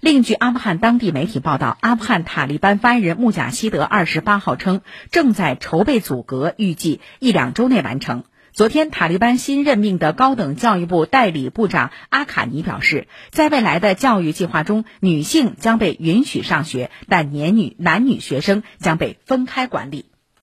另据阿富汗当地媒体报道阿富汗塔利班发言人穆贾希德二十八号称正在筹备组阁预计一两周内完成。昨天塔利班新任命的高等教育部代理部长阿卡尼表示在未来的教育计划中女性将被允许上学但年女男女学生将被分开管理。